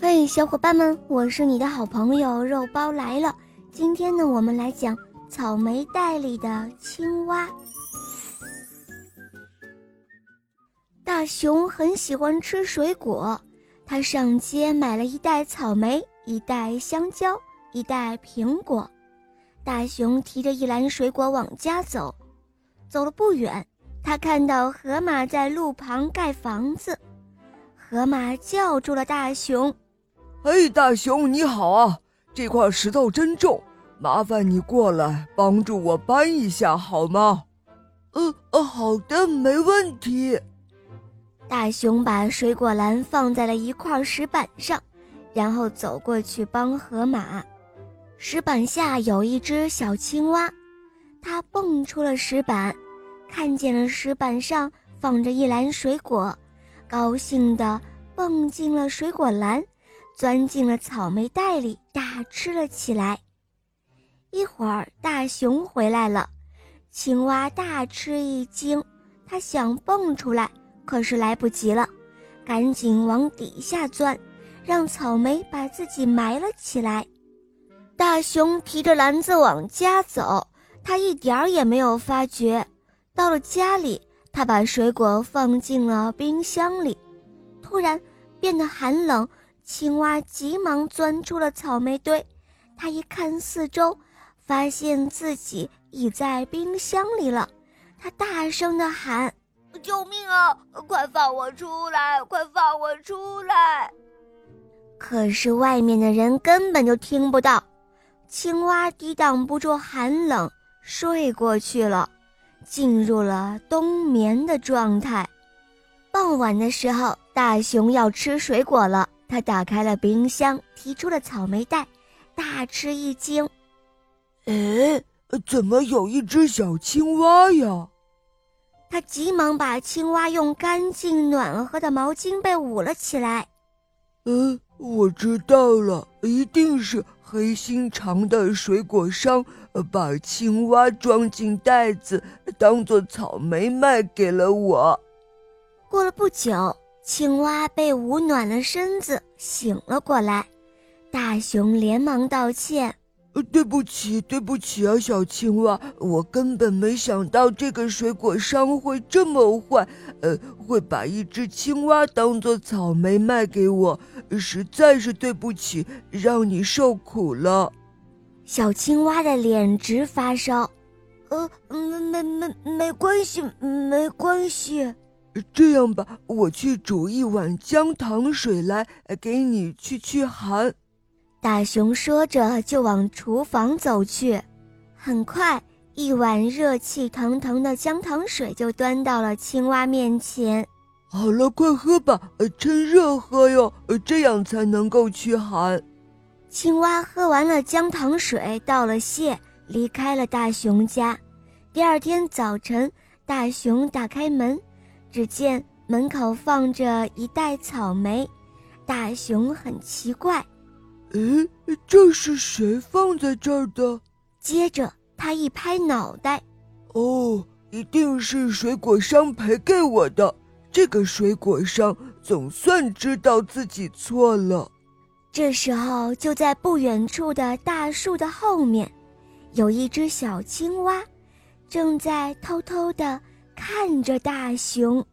嘿，小伙伴们，我是你的好朋友肉包来了。今天呢，我们来讲草莓袋里的青蛙。大熊很喜欢吃水果，他上街买了一袋草莓，一袋香蕉，一袋苹果。大熊提着一篮水果往家走，走了不远，他看到河马在路旁盖房子。河马叫住了大熊。嘿，大熊你好啊！这块石头真重，麻烦你过来帮助我搬一下好吗？呃呃，好的，没问题。大熊把水果篮放在了一块石板上，然后走过去帮河马。石板下有一只小青蛙，它蹦出了石板，看见了石板上放着一篮水果，高兴地蹦进了水果篮。钻进了草莓袋里，大吃了起来。一会儿，大熊回来了，青蛙大吃一惊，它想蹦出来，可是来不及了，赶紧往底下钻，让草莓把自己埋了起来。大熊提着篮子往家走，他一点儿也没有发觉。到了家里，他把水果放进了冰箱里，突然变得寒冷。青蛙急忙钻出了草莓堆，他一看四周，发现自己已在冰箱里了。他大声地喊：“救命啊！快放我出来！快放我出来！”可是外面的人根本就听不到。青蛙抵挡不住寒冷，睡过去了，进入了冬眠的状态。傍晚的时候，大熊要吃水果了。他打开了冰箱，提出了草莓袋，大吃一惊。哎，怎么有一只小青蛙呀？他急忙把青蛙用干净暖和的毛巾被捂了起来。嗯，我知道了，一定是黑心肠的水果商把青蛙装进袋子，当做草莓卖给了我。过了不久。青蛙被捂暖了身子，醒了过来。大熊连忙道歉：“呃，对不起，对不起啊，小青蛙，我根本没想到这个水果商会这么坏，呃，会把一只青蛙当做草莓卖给我，实在是对不起，让你受苦了。”小青蛙的脸直发烧。呃，没没没，没关系，没关系。这样吧，我去煮一碗姜糖水来，给你去去寒。大熊说着就往厨房走去。很快，一碗热气腾腾的姜糖水就端到了青蛙面前。好了，快喝吧，趁热喝哟，这样才能够驱寒。青蛙喝完了姜糖水，道了谢，离开了大熊家。第二天早晨，大熊打开门。只见门口放着一袋草莓，大熊很奇怪，诶，这是谁放在这儿的？接着他一拍脑袋，哦，一定是水果商赔给我的。这个水果商总算知道自己错了。这时候，就在不远处的大树的后面，有一只小青蛙，正在偷偷的。看着大熊。